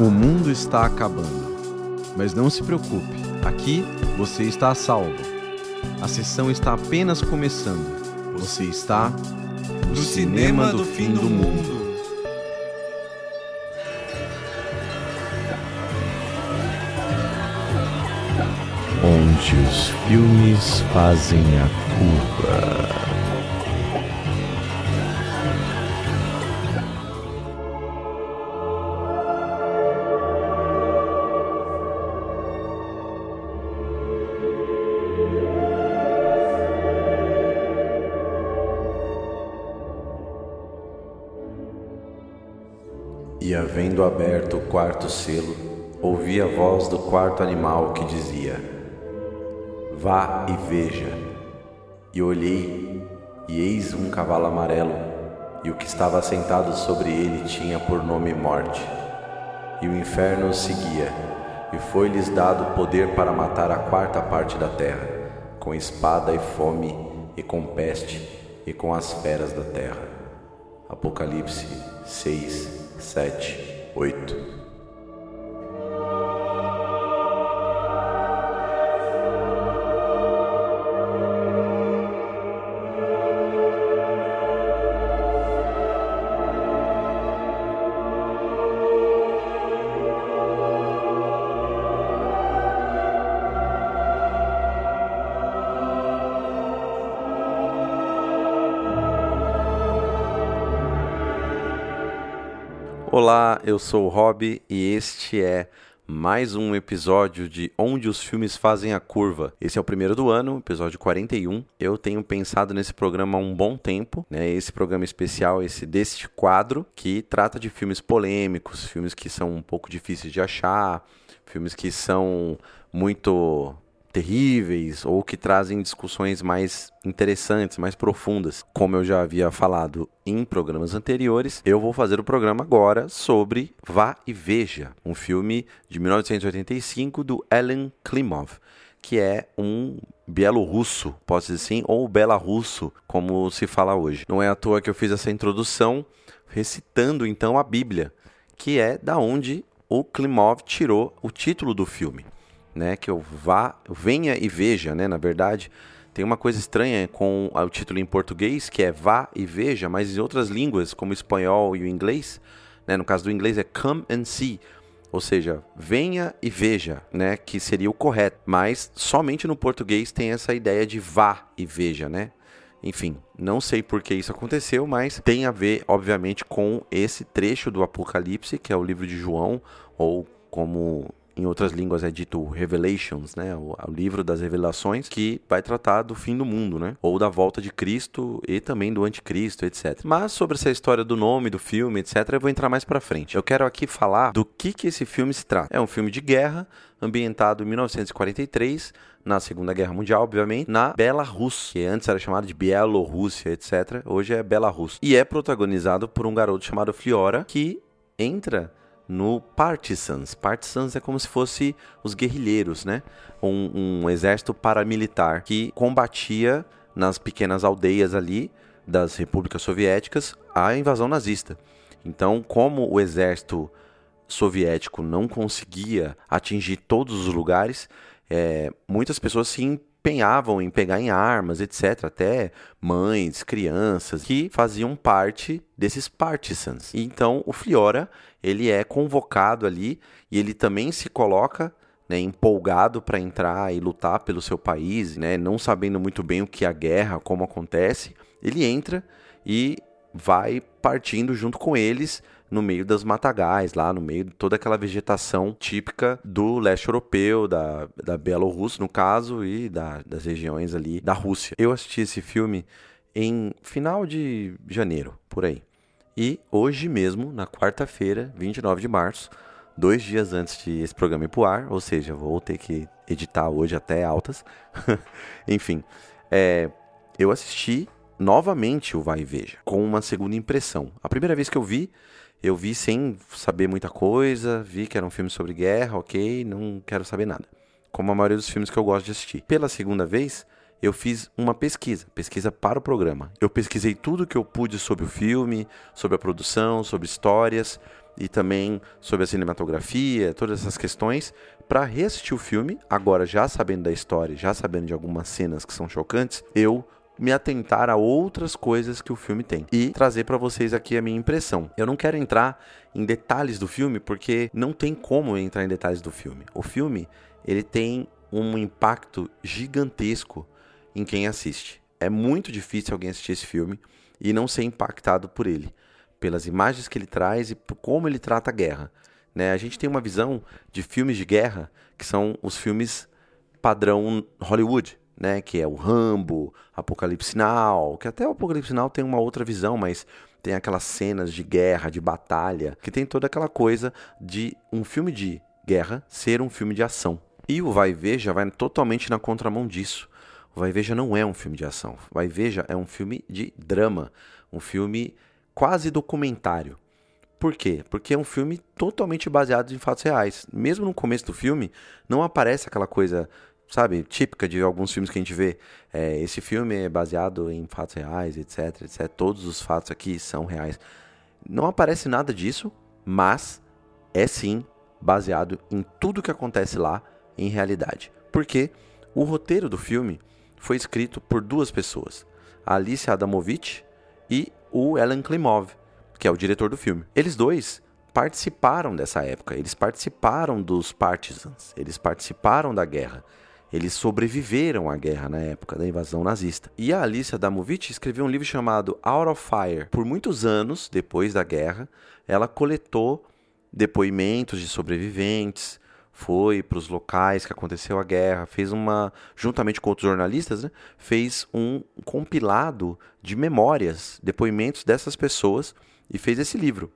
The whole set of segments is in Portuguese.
O mundo está acabando. Mas não se preocupe, aqui você está a salvo. A sessão está apenas começando. Você está no cinema do fim do mundo. Onde os filmes fazem a curva. Havendo aberto o quarto selo, ouvi a voz do quarto animal que dizia: Vá e veja. E olhei, e eis um cavalo amarelo, e o que estava sentado sobre ele tinha por nome Morte. E o inferno os seguia, e foi-lhes dado poder para matar a quarta parte da terra, com espada e fome, e com peste, e com as feras da terra. Apocalipse 6, sete, oito. Olá, eu sou o Rob e este é mais um episódio de Onde os Filmes Fazem a Curva. Esse é o primeiro do ano, episódio 41. Eu tenho pensado nesse programa há um bom tempo, né? Esse programa especial, esse deste quadro, que trata de filmes polêmicos, filmes que são um pouco difíceis de achar, filmes que são muito terríveis ou que trazem discussões mais interessantes, mais profundas. Como eu já havia falado em programas anteriores, eu vou fazer o programa agora sobre Vá e Veja, um filme de 1985 do Ellen Klimov, que é um bielorrusso, posso dizer assim, ou belarrusso, como se fala hoje. Não é à toa que eu fiz essa introdução recitando então a Bíblia, que é da onde o Klimov tirou o título do filme né? Que eu vá, venha e veja, né? Na verdade, tem uma coisa estranha com o título em português, que é vá e veja, mas em outras línguas, como o espanhol e o inglês, né? No caso do inglês é come and see, ou seja, venha e veja, né? Que seria o correto. Mas somente no português tem essa ideia de vá e veja, né? Enfim, não sei por que isso aconteceu, mas tem a ver, obviamente, com esse trecho do Apocalipse, que é o livro de João, ou como em outras línguas é dito Revelations, né? O, o, livro das revelações, que vai tratar do fim do mundo, né? Ou da volta de Cristo e também do anticristo, etc. Mas sobre essa história do nome do filme, etc., eu vou entrar mais para frente. Eu quero aqui falar do que, que esse filme se trata. É um filme de guerra, ambientado em 1943, na Segunda Guerra Mundial, obviamente, na Belarus, que antes era chamada de Bielorrússia, etc. Hoje é Belarus. E é protagonizado por um garoto chamado Fliora, que entra no Partisans. Partisans é como se fosse os guerrilheiros, né? Um, um exército paramilitar que combatia nas pequenas aldeias ali das repúblicas soviéticas a invasão nazista. Então, como o exército soviético não conseguia atingir todos os lugares, é, muitas pessoas se empenhavam em pegar em armas, etc. Até mães, crianças que faziam parte desses partisans. Então o Fliora ele é convocado ali e ele também se coloca né, empolgado para entrar e lutar pelo seu país, né, não sabendo muito bem o que é a guerra, como acontece, ele entra e vai partindo junto com eles no meio das matagais, lá no meio de toda aquela vegetação típica do leste europeu, da, da Bielorrússia, no caso, e da, das regiões ali da Rússia. Eu assisti esse filme em final de janeiro, por aí. E hoje mesmo, na quarta-feira, 29 de março, dois dias antes de esse programa ir pro ar, ou seja, vou ter que editar hoje até altas. Enfim, é, eu assisti novamente o Vai e Veja, com uma segunda impressão. A primeira vez que eu vi, eu vi sem saber muita coisa, vi que era um filme sobre guerra, ok, não quero saber nada. Como a maioria dos filmes que eu gosto de assistir. Pela segunda vez, eu fiz uma pesquisa, pesquisa para o programa. Eu pesquisei tudo que eu pude sobre o filme, sobre a produção, sobre histórias, e também sobre a cinematografia, todas essas questões, para reassistir o filme, agora já sabendo da história, já sabendo de algumas cenas que são chocantes, eu me atentar a outras coisas que o filme tem e trazer para vocês aqui a minha impressão. Eu não quero entrar em detalhes do filme porque não tem como entrar em detalhes do filme. O filme, ele tem um impacto gigantesco em quem assiste. É muito difícil alguém assistir esse filme e não ser impactado por ele, pelas imagens que ele traz e por como ele trata a guerra. Né? A gente tem uma visão de filmes de guerra que são os filmes padrão Hollywood, né? Que é o Rambo, Apocalipse Now, que até o Apocalipse Now tem uma outra visão, mas tem aquelas cenas de guerra, de batalha, que tem toda aquela coisa de um filme de guerra ser um filme de ação. E o Vai Veja vai totalmente na contramão disso. O Vai Veja não é um filme de ação. O Vai Veja é um filme de drama, um filme quase documentário. Por quê? Porque é um filme totalmente baseado em fatos reais. Mesmo no começo do filme, não aparece aquela coisa sabe, típica de alguns filmes que a gente vê. É, esse filme é baseado em fatos reais, etc, etc. Todos os fatos aqui são reais. Não aparece nada disso, mas é sim baseado em tudo que acontece lá em realidade. Porque o roteiro do filme foi escrito por duas pessoas, a Alice Adamovich e o Alan Klimov, que é o diretor do filme. Eles dois participaram dessa época, eles participaram dos partisans, eles participaram da guerra. Eles sobreviveram à guerra na época da invasão nazista. E a Alicia Damovich escreveu um livro chamado Out of Fire. Por muitos anos depois da guerra, ela coletou depoimentos de sobreviventes, foi para os locais que aconteceu a guerra, fez uma, juntamente com outros jornalistas, né, fez um compilado de memórias, depoimentos dessas pessoas e fez esse livro.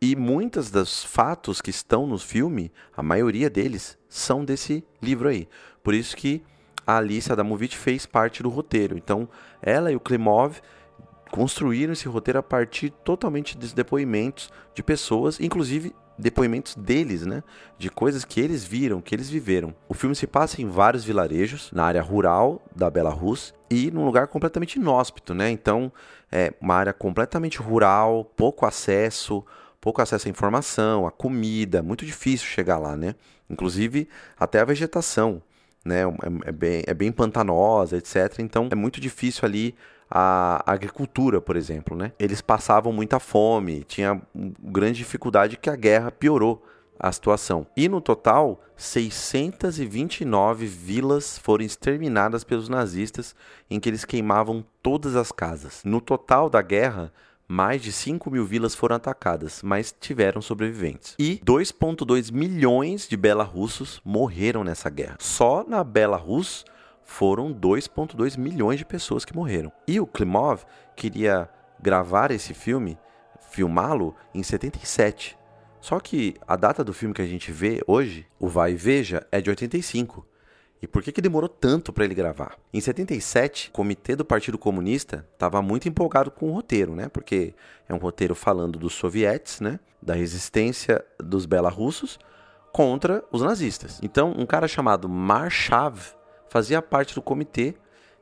E muitos dos fatos que estão no filme, a maioria deles, são desse livro aí. Por isso que a Alice Adamovich fez parte do roteiro. Então, ela e o Klimov construíram esse roteiro a partir totalmente dos depoimentos de pessoas, inclusive depoimentos deles, né? De coisas que eles viram, que eles viveram. O filme se passa em vários vilarejos, na área rural da Belarus e num lugar completamente inóspito, né? Então, é uma área completamente rural, pouco acesso, pouco acesso à informação, à comida, muito difícil chegar lá, né? Inclusive até a vegetação, né? É, é, bem, é bem pantanosa, etc. Então é muito difícil ali a agricultura, por exemplo, né? Eles passavam muita fome, tinha grande dificuldade que a guerra piorou a situação. E no total, 629 vilas foram exterminadas pelos nazistas, em que eles queimavam todas as casas. No total da guerra, mais de 5 mil vilas foram atacadas, mas tiveram sobreviventes. E 2,2 milhões de belarussos morreram nessa guerra. Só na Belarus foram 2,2 milhões de pessoas que morreram. E o Klimov queria gravar esse filme, filmá-lo em 77. Só que a data do filme que a gente vê hoje, o Vai e Veja, é de 85. E por que, que demorou tanto para ele gravar? Em 77, o comitê do Partido Comunista estava muito empolgado com o roteiro, né? Porque é um roteiro falando dos sovietes, né? Da resistência dos belarussos contra os nazistas. Então, um cara chamado Marshav fazia parte do comitê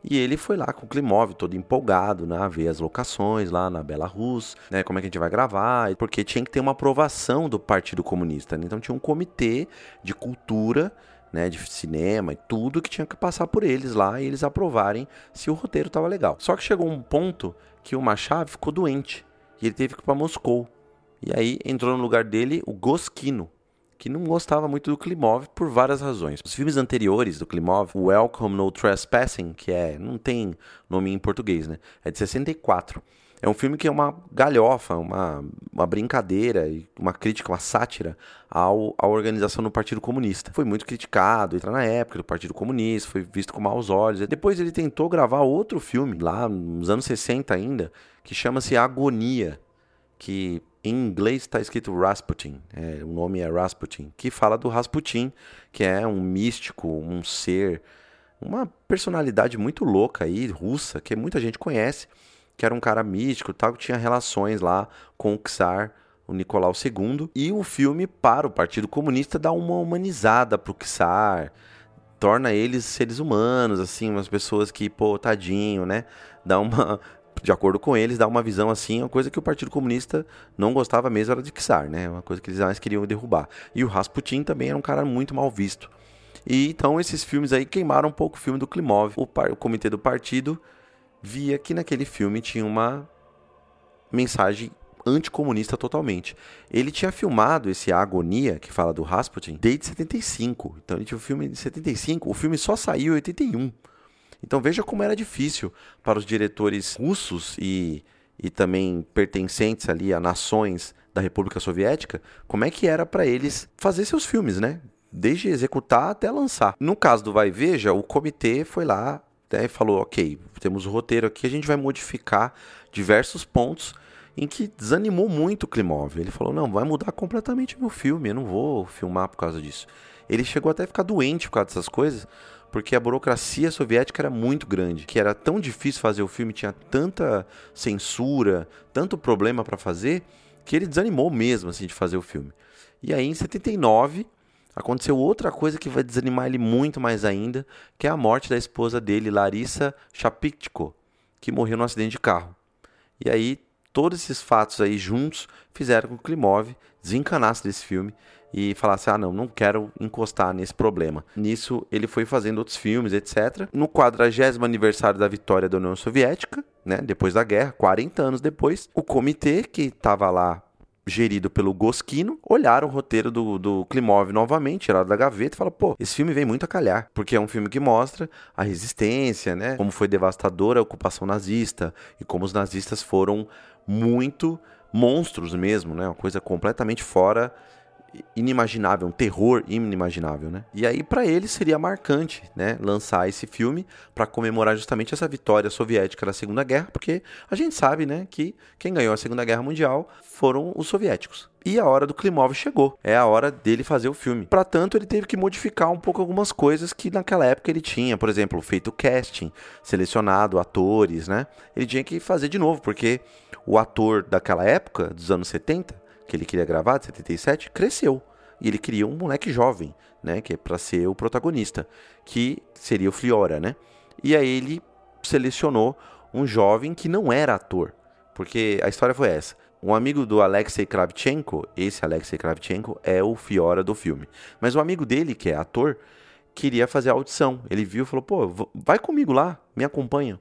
e ele foi lá com o Klimov todo empolgado, né? Ver as locações lá na Belarus, né? Como é que a gente vai gravar, porque tinha que ter uma aprovação do Partido Comunista. Né? Então tinha um comitê de cultura né, de cinema e tudo que tinha que passar por eles lá e eles aprovarem se o roteiro estava legal. Só que chegou um ponto que o Machado ficou doente e ele teve que ir para Moscou. E aí entrou no lugar dele o Goskino, que não gostava muito do Klimov por várias razões. Os filmes anteriores do Klimov, Welcome No Trespassing, que é não tem nome em português, né? É de 64. É um filme que é uma galhofa, uma, uma brincadeira uma crítica, uma sátira ao, à organização do Partido Comunista. Foi muito criticado, entra na época do Partido Comunista, foi visto com maus olhos. Depois ele tentou gravar outro filme, lá nos anos 60 ainda, que chama-se Agonia, que em inglês está escrito Rasputin, é, o nome é Rasputin, que fala do Rasputin, que é um místico, um ser, uma personalidade muito louca aí, russa, que muita gente conhece que era um cara místico tal, que tinha relações lá com o Czar, o Nicolau II. E o filme, para o Partido Comunista, dá uma humanizada pro Czar, torna eles seres humanos, assim, umas pessoas que, pô, tadinho, né? Dá uma. de acordo com eles, dá uma visão assim, uma coisa que o Partido Comunista não gostava mesmo era de Czar, né? Uma coisa que eles mais queriam derrubar. E o Rasputin também era um cara muito mal visto. E então esses filmes aí queimaram um pouco o filme do Klimov. O, par, o comitê do partido via que naquele filme tinha uma mensagem anticomunista totalmente. Ele tinha filmado esse Agonia, que fala do Rasputin, desde 75. Então ele tinha o filme de 75, o filme só saiu em 81. Então veja como era difícil para os diretores russos e, e também pertencentes ali a nações da República Soviética, como é que era para eles fazer seus filmes, né? Desde executar até lançar. No caso do Vai Veja, o comitê foi lá né, falou: ok, temos o roteiro aqui, a gente vai modificar diversos pontos em que desanimou muito o Klimov. Ele falou: não, vai mudar completamente meu filme, eu não vou filmar por causa disso. Ele chegou até a ficar doente por causa dessas coisas, porque a burocracia soviética era muito grande, que era tão difícil fazer o filme, tinha tanta censura, tanto problema para fazer, que ele desanimou mesmo assim de fazer o filme. E aí em 79 aconteceu outra coisa que vai desanimar ele muito mais ainda, que é a morte da esposa dele, Larissa Shapitko, que morreu num acidente de carro. E aí todos esses fatos aí juntos fizeram com que Klimov desencanasse desse filme e falasse: ah, não, não quero encostar nesse problema. Nisso, ele foi fazendo outros filmes, etc. No 40 aniversário da vitória da União Soviética, né, depois da guerra, 40 anos depois, o comitê que estava lá gerido pelo Goskino, olharam o roteiro do, do Klimov novamente, tiraram da gaveta e falaram, pô, esse filme vem muito a calhar, porque é um filme que mostra a resistência, né, como foi devastadora a ocupação nazista e como os nazistas foram muito monstros mesmo, né? Uma coisa completamente fora inimaginável, um terror inimaginável, né? E aí para ele seria marcante, né, lançar esse filme para comemorar justamente essa vitória soviética da Segunda Guerra, porque a gente sabe, né, que quem ganhou a Segunda Guerra Mundial foram os soviéticos. E a hora do Klimov chegou. É a hora dele fazer o filme. Para tanto, ele teve que modificar um pouco algumas coisas que naquela época ele tinha. Por exemplo, feito casting, selecionado atores, né? Ele tinha que fazer de novo, porque o ator daquela época, dos anos 70, que ele queria gravar, de 77, cresceu. E ele queria um moleque jovem, né? Que é para ser o protagonista, que seria o Fliora, né? E aí ele selecionou um jovem que não era ator. Porque a história foi essa. Um amigo do Alexei Kravchenko, esse Alexei Kravchenko, é o Fiora do filme. Mas o amigo dele, que é ator, queria fazer a audição. Ele viu e falou: pô, vai comigo lá, me acompanha.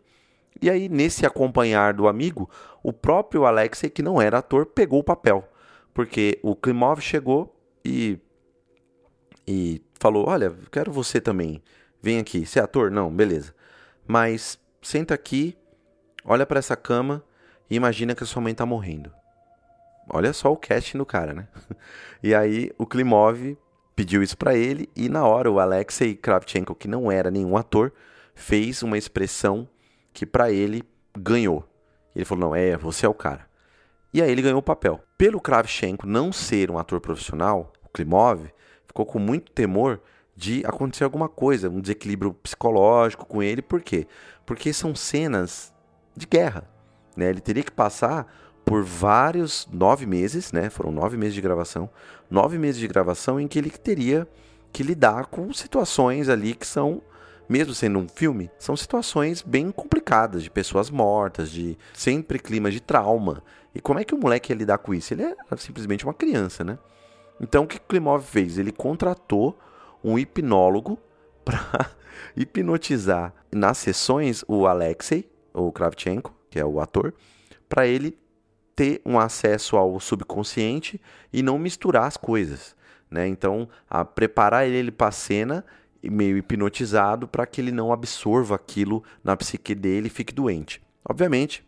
E aí, nesse acompanhar do amigo, o próprio Alexei, que não era ator, pegou o papel. Porque o Klimov chegou e, e falou: Olha, quero você também. Vem aqui. Você é ator? Não, beleza. Mas senta aqui, olha para essa cama e imagina que a sua mãe tá morrendo. Olha só o casting do cara, né? E aí o Klimov pediu isso para ele e na hora o Alexei Kravchenko, que não era nenhum ator, fez uma expressão que para ele ganhou. Ele falou: "Não, é, você é o cara". E aí ele ganhou o papel. Pelo Kravchenko não ser um ator profissional, o Klimov ficou com muito temor de acontecer alguma coisa, um desequilíbrio psicológico com ele, por quê? Porque são cenas de guerra, né? Ele teria que passar por vários nove meses, né? Foram nove meses de gravação, nove meses de gravação em que ele teria que lidar com situações ali que são, mesmo sendo um filme, são situações bem complicadas de pessoas mortas, de sempre climas de trauma. E como é que o moleque ia lidar com isso? Ele era simplesmente uma criança, né? Então o que Klimov fez? Ele contratou um hipnólogo para hipnotizar nas sessões o Alexei, o Kravchenko, que é o ator, para ele ter um acesso ao subconsciente e não misturar as coisas. Né? Então, a preparar ele para a cena meio hipnotizado para que ele não absorva aquilo na psique dele e fique doente. Obviamente,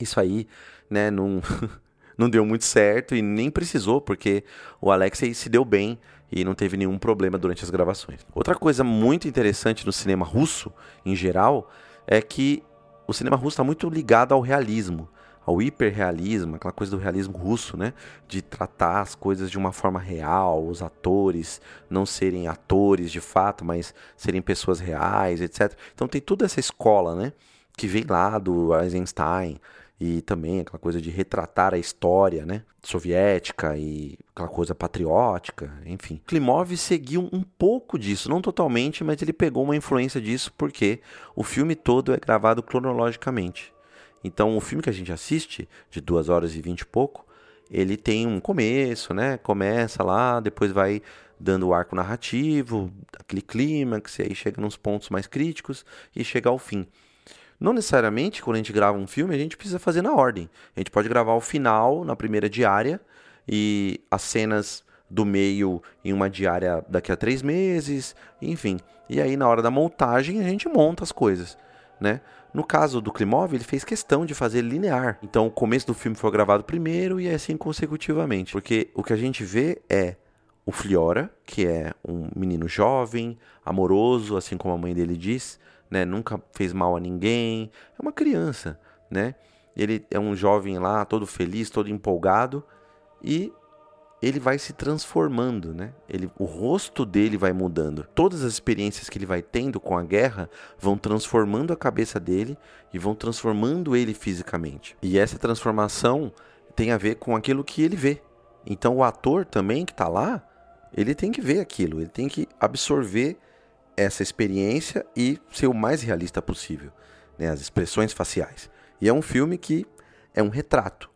isso aí né, não, não deu muito certo e nem precisou, porque o Alexei se deu bem e não teve nenhum problema durante as gravações. Outra coisa muito interessante no cinema russo, em geral, é que o cinema russo está muito ligado ao realismo ao hiperrealismo, aquela coisa do realismo russo, né? De tratar as coisas de uma forma real, os atores não serem atores de fato, mas serem pessoas reais, etc. Então tem toda essa escola, né? Que vem lá do Eisenstein e também aquela coisa de retratar a história, né? Soviética e aquela coisa patriótica, enfim. Klimov seguiu um pouco disso, não totalmente, mas ele pegou uma influência disso porque o filme todo é gravado cronologicamente. Então, o filme que a gente assiste, de 2 horas e 20 e pouco, ele tem um começo, né? Começa lá, depois vai dando o arco narrativo, aquele clímax, e aí chega nos pontos mais críticos e chega ao fim. Não necessariamente, quando a gente grava um filme, a gente precisa fazer na ordem. A gente pode gravar o final na primeira diária e as cenas do meio em uma diária daqui a três meses, enfim. E aí, na hora da montagem, a gente monta as coisas, né? No caso do Klimov, ele fez questão de fazer linear. Então, o começo do filme foi gravado primeiro e assim consecutivamente. Porque o que a gente vê é o Fliora, que é um menino jovem, amoroso, assim como a mãe dele diz, né? Nunca fez mal a ninguém. É uma criança, né? Ele é um jovem lá, todo feliz, todo empolgado e ele vai se transformando, né? Ele, o rosto dele vai mudando. Todas as experiências que ele vai tendo com a guerra vão transformando a cabeça dele e vão transformando ele fisicamente. E essa transformação tem a ver com aquilo que ele vê. Então o ator também que está lá, ele tem que ver aquilo, ele tem que absorver essa experiência e ser o mais realista possível, né? As expressões faciais. E é um filme que é um retrato.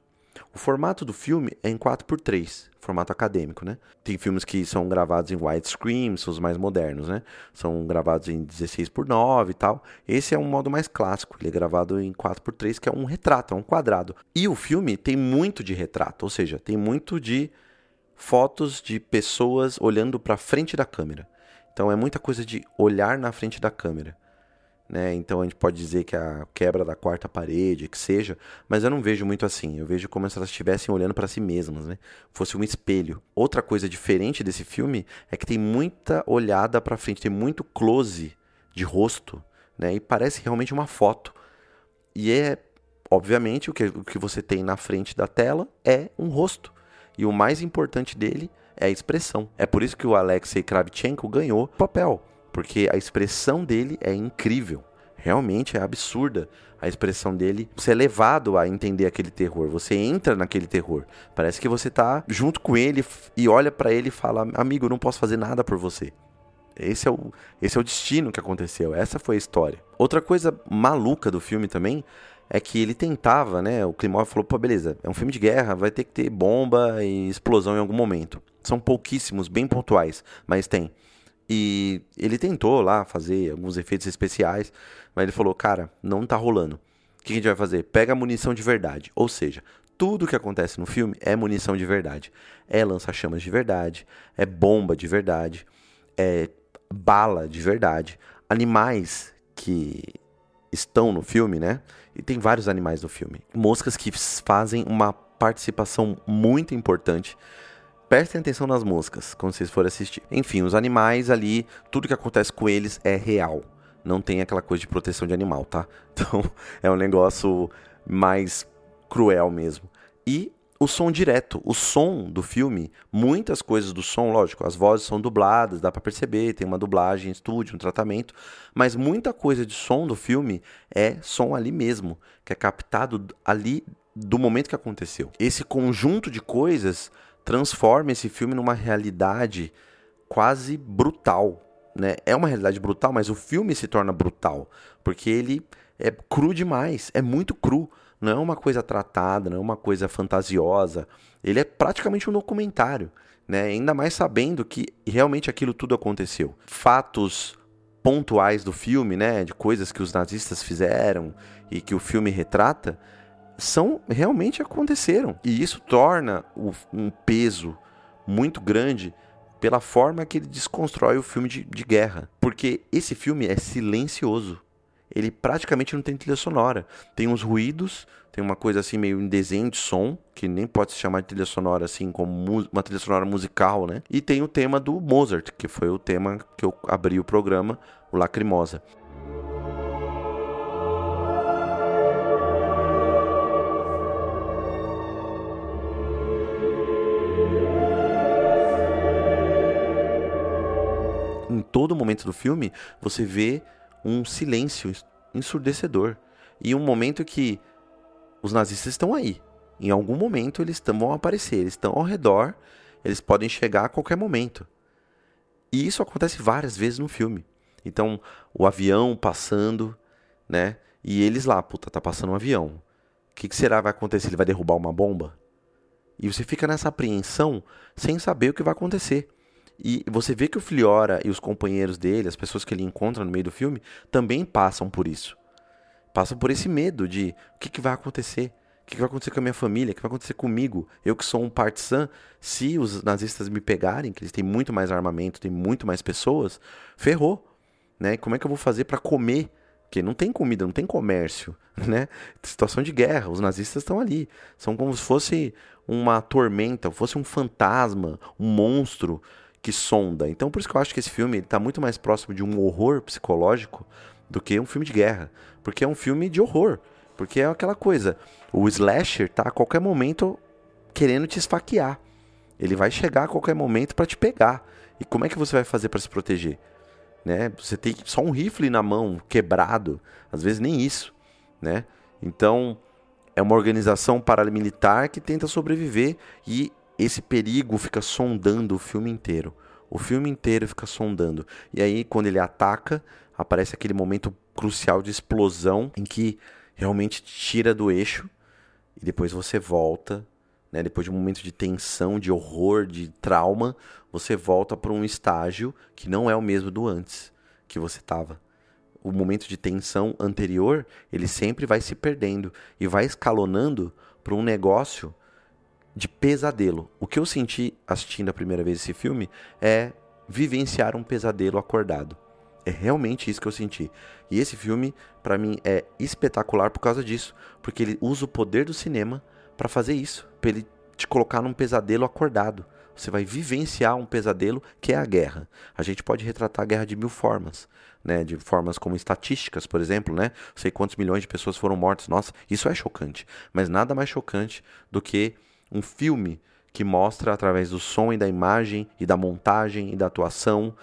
O formato do filme é em 4x3, formato acadêmico, né? Tem filmes que são gravados em widescreen, são os mais modernos, né? São gravados em 16x9 e tal. Esse é um modo mais clássico, ele é gravado em 4x3, que é um retrato, é um quadrado. E o filme tem muito de retrato, ou seja, tem muito de fotos de pessoas olhando para frente da câmera. Então é muita coisa de olhar na frente da câmera. Né? Então a gente pode dizer que a quebra da quarta parede, que seja, mas eu não vejo muito assim. Eu vejo como se elas estivessem olhando para si mesmas, né? Fosse um espelho. Outra coisa diferente desse filme é que tem muita olhada para frente, tem muito close de rosto, né? E parece realmente uma foto. E é, obviamente, o que, o que você tem na frente da tela é um rosto. E o mais importante dele é a expressão. É por isso que o Alexei Kravchenko ganhou o papel porque a expressão dele é incrível. Realmente é absurda a expressão dele. Você é levado a entender aquele terror. Você entra naquele terror. Parece que você tá junto com ele e olha para ele e fala: Amigo, não posso fazer nada por você. Esse é, o, esse é o destino que aconteceu. Essa foi a história. Outra coisa maluca do filme também é que ele tentava, né? O Klimov falou: pô, beleza, é um filme de guerra, vai ter que ter bomba e explosão em algum momento. São pouquíssimos, bem pontuais, mas tem. E ele tentou lá fazer alguns efeitos especiais, mas ele falou: cara, não tá rolando. O que a gente vai fazer? Pega munição de verdade. Ou seja, tudo que acontece no filme é munição de verdade. É lança-chamas de verdade, é bomba de verdade, é bala de verdade. Animais que estão no filme, né? E tem vários animais no filme. Moscas que fazem uma participação muito importante prestem atenção nas moscas quando vocês forem assistir. Enfim, os animais ali, tudo que acontece com eles é real. Não tem aquela coisa de proteção de animal, tá? Então é um negócio mais cruel mesmo. E o som direto, o som do filme, muitas coisas do som, lógico, as vozes são dubladas, dá para perceber, tem uma dublagem em estúdio, um tratamento, mas muita coisa de som do filme é som ali mesmo, que é captado ali do momento que aconteceu. Esse conjunto de coisas transforma esse filme numa realidade quase brutal. Né? É uma realidade brutal, mas o filme se torna brutal, porque ele é cru demais, é muito cru. Não é uma coisa tratada, não é uma coisa fantasiosa. Ele é praticamente um documentário, né? Ainda mais sabendo que realmente aquilo tudo aconteceu. Fatos pontuais do filme, né, de coisas que os nazistas fizeram e que o filme retrata, são realmente aconteceram. E isso torna o, um peso muito grande pela forma que ele desconstrói o filme de, de guerra. Porque esse filme é silencioso. Ele praticamente não tem trilha sonora. Tem uns ruídos, tem uma coisa assim meio em desenho de som, que nem pode se chamar de trilha sonora assim como uma trilha sonora musical, né? E tem o tema do Mozart, que foi o tema que eu abri o programa, o Lacrimosa. todo momento do filme, você vê um silêncio ensurdecedor. E um momento que os nazistas estão aí. Em algum momento eles vão aparecer, eles estão ao redor, eles podem chegar a qualquer momento. E isso acontece várias vezes no filme. Então, o avião passando, né? E eles lá, puta, tá passando um avião. O que, que será que vai acontecer? Ele vai derrubar uma bomba? E você fica nessa apreensão sem saber o que vai acontecer. E você vê que o Fliora e os companheiros dele, as pessoas que ele encontra no meio do filme, também passam por isso. Passam por esse medo de o que, que vai acontecer? O que, que vai acontecer com a minha família? O que vai acontecer comigo? Eu que sou um partisan, se os nazistas me pegarem, que eles têm muito mais armamento, têm muito mais pessoas, ferrou. Né? Como é que eu vou fazer para comer? Porque não tem comida, não tem comércio, né? Situação de guerra, os nazistas estão ali. São como se fosse uma tormenta, fosse um fantasma, um monstro que sonda. Então por isso que eu acho que esse filme está muito mais próximo de um horror psicológico do que um filme de guerra. Porque é um filme de horror. Porque é aquela coisa, o slasher tá a qualquer momento querendo te esfaquear. Ele vai chegar a qualquer momento para te pegar. E como é que você vai fazer para se proteger? Né? Você tem só um rifle na mão, quebrado, às vezes nem isso, né? Então, é uma organização paramilitar que tenta sobreviver e esse perigo fica sondando o filme inteiro. O filme inteiro fica sondando. E aí, quando ele ataca, aparece aquele momento crucial de explosão em que realmente tira do eixo e depois você volta, né? Depois de um momento de tensão, de horror, de trauma, você volta para um estágio que não é o mesmo do antes que você estava. O momento de tensão anterior, ele sempre vai se perdendo e vai escalonando para um negócio de pesadelo. O que eu senti assistindo a primeira vez esse filme é vivenciar um pesadelo acordado. É realmente isso que eu senti. E esse filme, para mim, é espetacular por causa disso. Porque ele usa o poder do cinema para fazer isso. Pra ele te colocar num pesadelo acordado. Você vai vivenciar um pesadelo que é a guerra. A gente pode retratar a guerra de mil formas. Né, de formas como estatísticas, por exemplo, né? Sei quantos milhões de pessoas foram mortas. Nossa, isso é chocante. Mas nada mais chocante do que um filme que mostra através do som e da imagem e da montagem e da atuação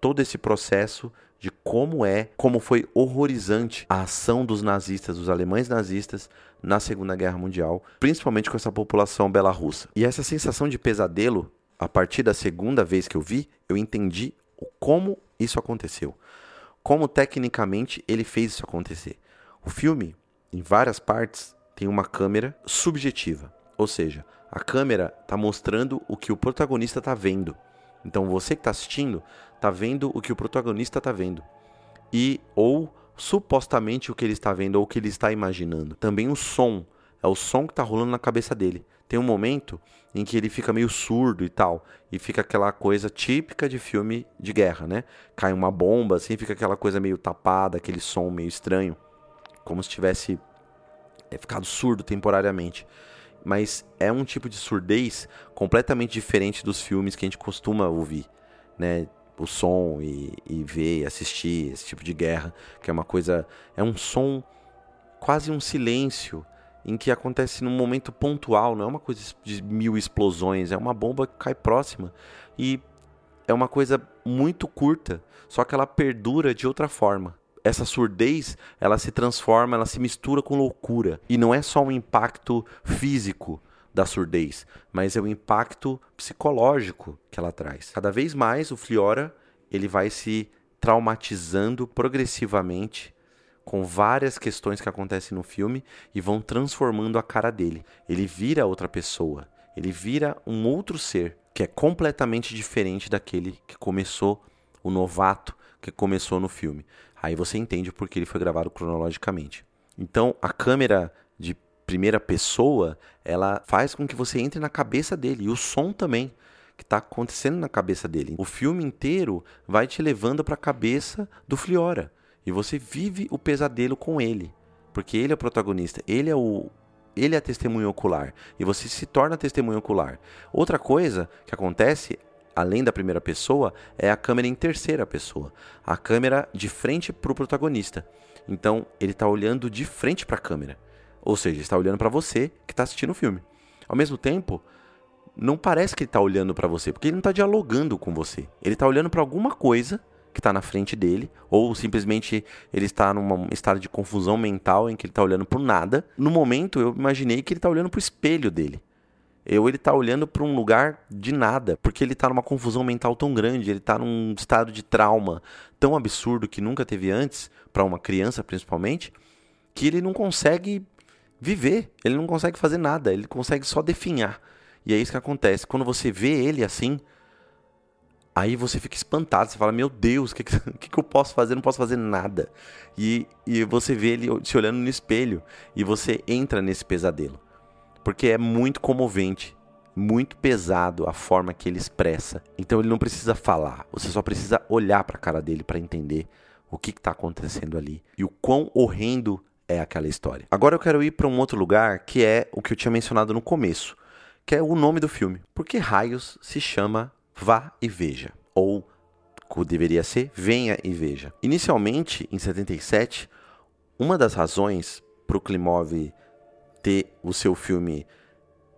todo esse processo de como é, como foi horrorizante a ação dos nazistas, dos alemães nazistas na Segunda Guerra Mundial, principalmente com essa população bela-russa. E essa sensação de pesadelo, a partir da segunda vez que eu vi, eu entendi como isso aconteceu. Como tecnicamente ele fez isso acontecer. O filme, em várias partes, tem uma câmera subjetiva, ou seja, a câmera está mostrando o que o protagonista está vendo. Então você que está assistindo está vendo o que o protagonista está vendo. E ou supostamente o que ele está vendo ou o que ele está imaginando. Também o som. É o som que está rolando na cabeça dele. Tem um momento em que ele fica meio surdo e tal. E fica aquela coisa típica de filme de guerra, né? Cai uma bomba, assim, fica aquela coisa meio tapada, aquele som meio estranho. Como se tivesse é, ficado surdo temporariamente mas é um tipo de surdez completamente diferente dos filmes que a gente costuma ouvir, né? O som e, e ver e assistir esse tipo de guerra, que é uma coisa. É um som, quase um silêncio, em que acontece num momento pontual, não é uma coisa de mil explosões, é uma bomba que cai próxima. E é uma coisa muito curta, só que ela perdura de outra forma essa surdez, ela se transforma, ela se mistura com loucura. E não é só um impacto físico da surdez, mas é o impacto psicológico que ela traz. Cada vez mais o Fliora, ele vai se traumatizando progressivamente com várias questões que acontecem no filme e vão transformando a cara dele. Ele vira outra pessoa, ele vira um outro ser que é completamente diferente daquele que começou o novato que começou no filme. Aí você entende porque ele foi gravado cronologicamente. Então, a câmera de primeira pessoa, ela faz com que você entre na cabeça dele. E o som também, que está acontecendo na cabeça dele. O filme inteiro vai te levando para a cabeça do Fliora. E você vive o pesadelo com ele. Porque ele é o protagonista. Ele é o, ele é a testemunha ocular e você se torna testemunha ocular. Outra coisa que acontece além da primeira pessoa, é a câmera em terceira pessoa. A câmera de frente para o protagonista. Então, ele está olhando de frente para a câmera. Ou seja, está olhando para você que está assistindo o filme. Ao mesmo tempo, não parece que ele está olhando para você, porque ele não está dialogando com você. Ele está olhando para alguma coisa que está na frente dele, ou simplesmente ele está num estado de confusão mental em que ele está olhando para nada. No momento, eu imaginei que ele está olhando para o espelho dele ou ele está olhando para um lugar de nada, porque ele está numa confusão mental tão grande, ele está num estado de trauma tão absurdo que nunca teve antes, para uma criança principalmente, que ele não consegue viver, ele não consegue fazer nada, ele consegue só definhar. E é isso que acontece. Quando você vê ele assim, aí você fica espantado, você fala, meu Deus, o que, que, que, eu posso fazer? não posso fazer nada. E, e você vê ele se olhando no espelho e você entra nesse pesadelo. Porque é muito comovente, muito pesado a forma que ele expressa. Então ele não precisa falar, você só precisa olhar para a cara dele para entender o que está acontecendo ali e o quão horrendo é aquela história. Agora eu quero ir para um outro lugar que é o que eu tinha mencionado no começo, que é o nome do filme. Por que raios se chama Vá e Veja? Ou deveria ser Venha e Veja. Inicialmente, em 77, uma das razões para o Klimov ter o seu filme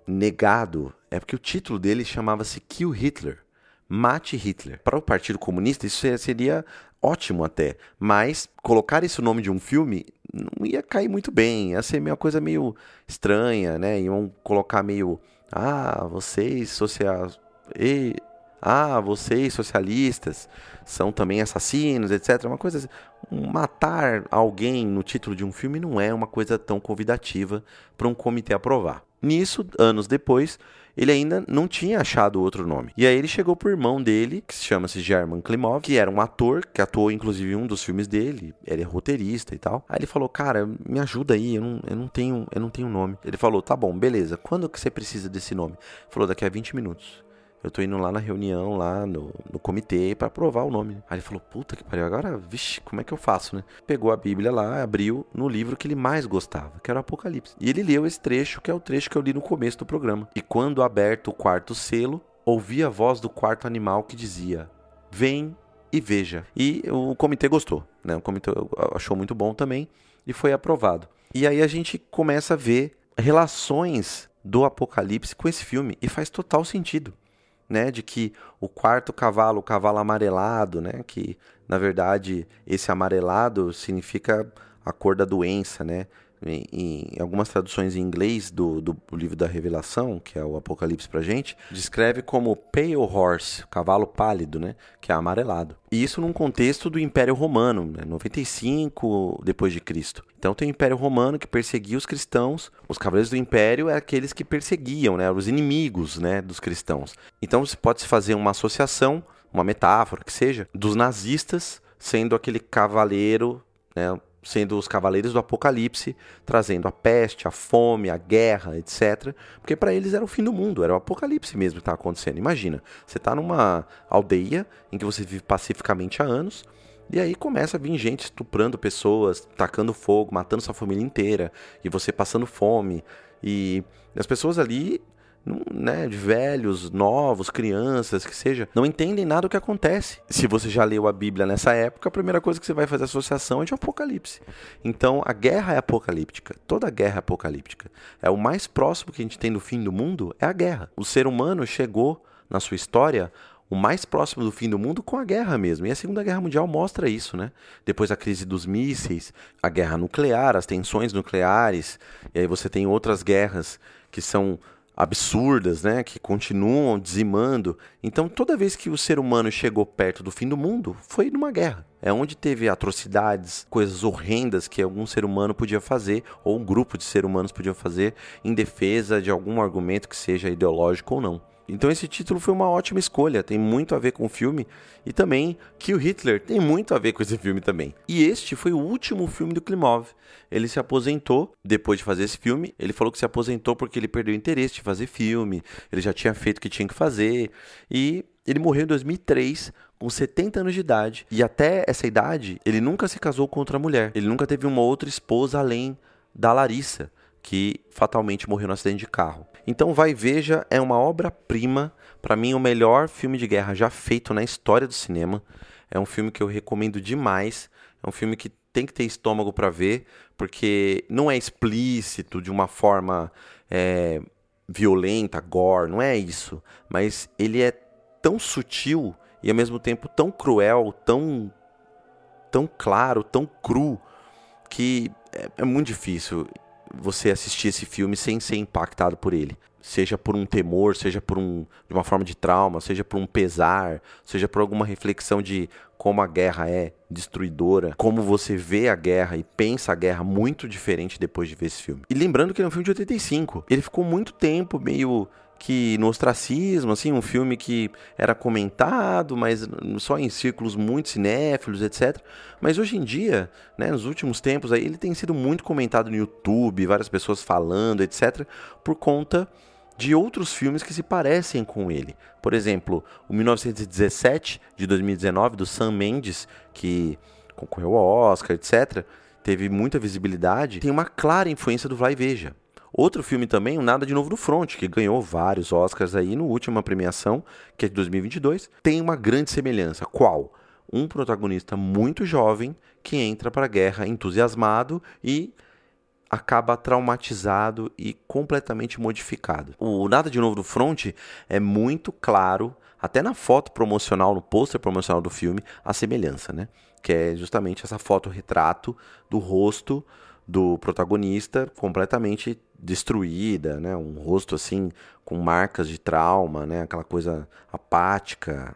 negado é porque o título dele chamava-se Kill Hitler. Mate Hitler. Para o Partido Comunista, isso seria ótimo até. Mas colocar esse nome de um filme não ia cair muito bem. Ia ser uma coisa meio estranha, né? Iam colocar meio. Ah, vocês sociais. E... Ah, vocês socialistas são também assassinos, etc. Uma coisa assim. Matar alguém no título de um filme não é uma coisa tão convidativa para um comitê aprovar. Nisso, anos depois, ele ainda não tinha achado outro nome. E aí ele chegou pro irmão dele, que se chama-se German Klimov, que era um ator, que atuou inclusive em um dos filmes dele, ele é roteirista e tal. Aí ele falou, cara, me ajuda aí, eu não, eu não tenho eu não tenho nome. Ele falou, tá bom, beleza, quando que você precisa desse nome? Ele falou, daqui a 20 minutos eu tô indo lá na reunião, lá no, no comitê, para aprovar o nome. Aí ele falou, puta que pariu, agora, vixe, como é que eu faço, né? Pegou a Bíblia lá, abriu no livro que ele mais gostava, que era o Apocalipse. E ele leu esse trecho, que é o trecho que eu li no começo do programa. E quando aberto o quarto selo, ouvi a voz do quarto animal que dizia, vem e veja. E o comitê gostou, né? O comitê achou muito bom também e foi aprovado. E aí a gente começa a ver relações do Apocalipse com esse filme e faz total sentido né, de que o quarto cavalo, o cavalo amarelado, né, que na verdade esse amarelado significa a cor da doença, né? Em, algumas traduções em inglês do, do livro da Revelação, que é o Apocalipse pra gente, descreve como pale horse, cavalo pálido, né? Que é amarelado. E isso num contexto do Império Romano, né? 95 depois de Cristo. Então tem o Império Romano que perseguia os cristãos, os cavaleiros do Império eram aqueles que perseguiam, né? Os inimigos, né? Dos cristãos. Então pode se fazer uma associação, uma metáfora que seja, dos nazistas sendo aquele cavaleiro, né? Sendo os cavaleiros do Apocalipse, trazendo a peste, a fome, a guerra, etc. Porque para eles era o fim do mundo, era o Apocalipse mesmo que estava acontecendo. Imagina, você está numa aldeia em que você vive pacificamente há anos, e aí começa a vir gente estuprando pessoas, tacando fogo, matando sua família inteira, e você passando fome. E as pessoas ali né, de velhos, novos, crianças, que seja, não entendem nada do que acontece. Se você já leu a Bíblia nessa época, a primeira coisa que você vai fazer associação é de Apocalipse. Então, a guerra é apocalíptica. Toda guerra é apocalíptica. É o mais próximo que a gente tem do fim do mundo é a guerra. O ser humano chegou na sua história o mais próximo do fim do mundo com a guerra mesmo. E a Segunda Guerra Mundial mostra isso, né? Depois a crise dos mísseis, a guerra nuclear, as tensões nucleares, e aí você tem outras guerras que são absurdas, né, que continuam dizimando. Então, toda vez que o ser humano chegou perto do fim do mundo, foi numa guerra. É onde teve atrocidades, coisas horrendas que algum ser humano podia fazer, ou um grupo de seres humanos podia fazer, em defesa de algum argumento que seja ideológico ou não. Então esse título foi uma ótima escolha, tem muito a ver com o filme e também o Hitler tem muito a ver com esse filme também. E este foi o último filme do Klimov. Ele se aposentou depois de fazer esse filme. Ele falou que se aposentou porque ele perdeu o interesse de fazer filme, ele já tinha feito o que tinha que fazer e ele morreu em 2003 com 70 anos de idade. E até essa idade, ele nunca se casou com outra mulher. Ele nunca teve uma outra esposa além da Larissa que fatalmente morreu no acidente de carro. Então, Vai Veja é uma obra-prima, para mim, o melhor filme de guerra já feito na história do cinema. É um filme que eu recomendo demais. É um filme que tem que ter estômago para ver, porque não é explícito de uma forma é, violenta, gore, não é isso. Mas ele é tão sutil e ao mesmo tempo tão cruel, tão, tão claro, tão cru, que é, é muito difícil você assistir esse filme sem ser impactado por ele. Seja por um temor, seja por um, uma forma de trauma, seja por um pesar, seja por alguma reflexão de como a guerra é destruidora, como você vê a guerra e pensa a guerra muito diferente depois de ver esse filme. E lembrando que ele é um filme de 85. Ele ficou muito tempo meio que no ostracismo, assim, um filme que era comentado, mas só em círculos muito cinéfilos, etc. Mas hoje em dia, né, nos últimos tempos, aí, ele tem sido muito comentado no YouTube, várias pessoas falando, etc., por conta de outros filmes que se parecem com ele. Por exemplo, o 1917 de 2019 do Sam Mendes, que concorreu ao Oscar, etc., teve muita visibilidade, tem uma clara influência do Vai Veja. Outro filme também, o Nada de Novo no Front, que ganhou vários Oscars aí no última premiação, que é de 2022, tem uma grande semelhança. Qual? Um protagonista muito jovem que entra para a guerra entusiasmado e acaba traumatizado e completamente modificado. O Nada de Novo no Front é muito claro, até na foto promocional, no pôster promocional do filme, a semelhança, né? Que é justamente essa foto retrato do rosto do protagonista completamente destruída, né? Um rosto assim com marcas de trauma, né? Aquela coisa apática,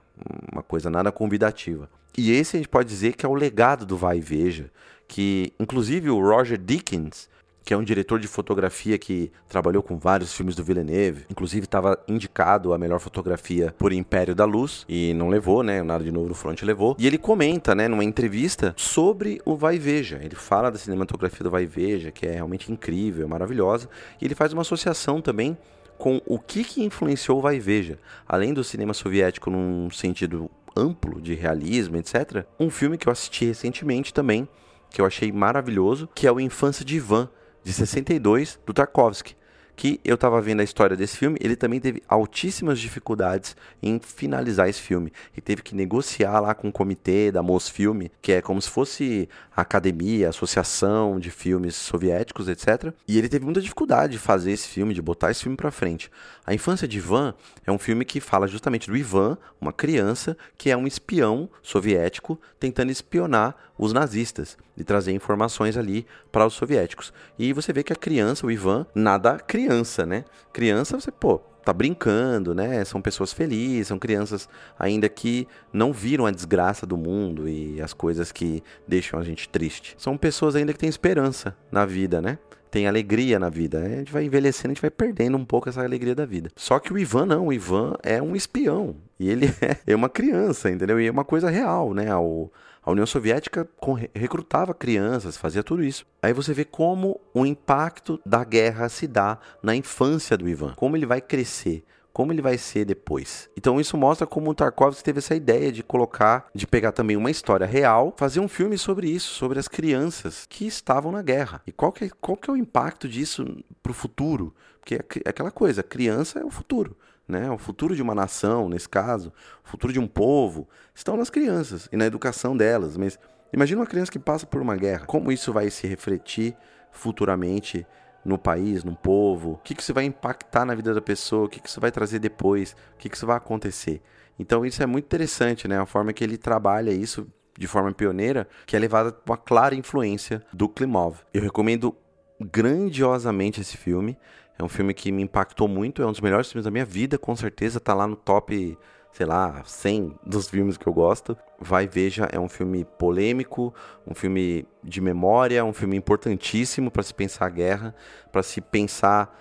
uma coisa nada convidativa. E esse a gente pode dizer que é o legado do Vai e Veja, que inclusive o Roger Dickens que é um diretor de fotografia que trabalhou com vários filmes do Villeneuve. Inclusive estava indicado a melhor fotografia por Império da Luz e não levou, né? Nada de novo no front levou. E ele comenta, né, numa entrevista sobre o Vai Veja. Ele fala da cinematografia do Vai Veja, que é realmente incrível, maravilhosa. E ele faz uma associação também com o que, que influenciou o Vai Veja. Além do cinema soviético num sentido amplo de realismo, etc. Um filme que eu assisti recentemente também, que eu achei maravilhoso, que é o Infância de Ivan, de 62, do Tarkovsky que eu estava vendo a história desse filme, ele também teve altíssimas dificuldades em finalizar esse filme. E teve que negociar lá com o comitê da Mosfilm, que é como se fosse a academia, a associação de filmes soviéticos, etc. E ele teve muita dificuldade de fazer esse filme, de botar esse filme para frente. A Infância de Ivan é um filme que fala justamente do Ivan, uma criança que é um espião soviético tentando espionar os nazistas e trazer informações ali para os soviéticos. E você vê que a criança, o Ivan, nada criança, né? Criança, você, pô, tá brincando, né? São pessoas felizes, são crianças ainda que não viram a desgraça do mundo e as coisas que deixam a gente triste. São pessoas ainda que têm esperança na vida, né? Tem alegria na vida. A gente vai envelhecendo, a gente vai perdendo um pouco essa alegria da vida. Só que o Ivan não, o Ivan é um espião. E ele é uma criança, entendeu? E é uma coisa real, né? A União Soviética recrutava crianças, fazia tudo isso. Aí você vê como o impacto da guerra se dá na infância do Ivan, como ele vai crescer, como ele vai ser depois. Então isso mostra como o Tarkovsky teve essa ideia de colocar, de pegar também uma história real, fazer um filme sobre isso, sobre as crianças que estavam na guerra. E qual que é, qual que é o impacto disso para o futuro? Porque é aquela coisa, criança é o futuro né? O futuro de uma nação, nesse caso, o futuro de um povo, estão nas crianças e na educação delas. Mas imagina uma criança que passa por uma guerra. Como isso vai se refletir futuramente no país, no povo? O que, que isso vai impactar na vida da pessoa? O que, que isso vai trazer depois? O que, que isso vai acontecer? Então isso é muito interessante, né? A forma que ele trabalha isso de forma pioneira, que é levada por uma clara influência do Klimov. Eu recomendo grandiosamente esse filme. É um filme que me impactou muito, é um dos melhores filmes da minha vida, com certeza tá lá no top, sei lá, 100 dos filmes que eu gosto. Vai Veja é um filme polêmico, um filme de memória, um filme importantíssimo para se pensar a guerra, para se pensar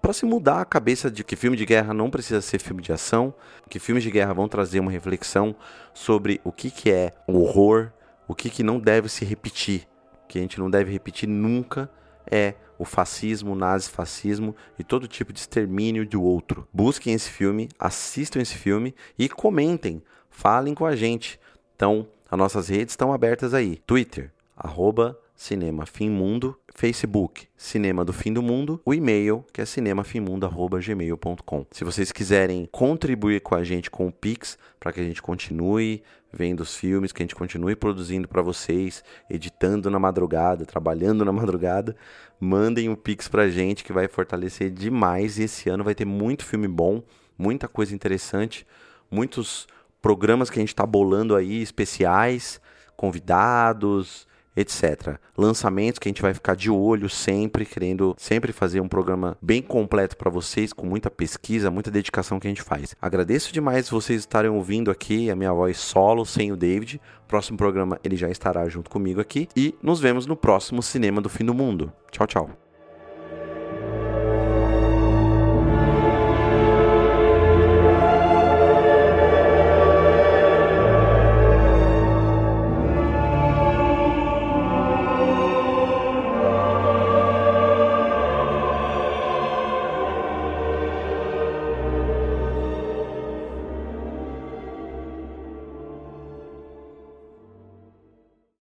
para se mudar a cabeça de que filme de guerra não precisa ser filme de ação, que filmes de guerra vão trazer uma reflexão sobre o que, que é o horror, o que, que não deve se repetir, que a gente não deve repetir nunca é o fascismo, o nazifascismo e todo tipo de extermínio do outro. Busquem esse filme, assistam esse filme e comentem, falem com a gente. Então, as nossas redes estão abertas aí. Twitter, arroba Cinema Fim Mundo, Facebook, Cinema do Fim do Mundo, o e-mail, que é cinemafimmundo.gmail.com. Se vocês quiserem contribuir com a gente com o Pix, para que a gente continue vendo os filmes, que a gente continue produzindo para vocês, editando na madrugada, trabalhando na madrugada, mandem um Pix pra gente que vai fortalecer demais. E esse ano vai ter muito filme bom, muita coisa interessante, muitos programas que a gente está bolando aí, especiais, convidados, etc. Lançamentos que a gente vai ficar de olho sempre, querendo sempre fazer um programa bem completo para vocês, com muita pesquisa, muita dedicação que a gente faz. Agradeço demais vocês estarem ouvindo aqui a minha voz solo, sem o David. Próximo programa ele já estará junto comigo aqui. E nos vemos no próximo Cinema do Fim do Mundo. Tchau, tchau.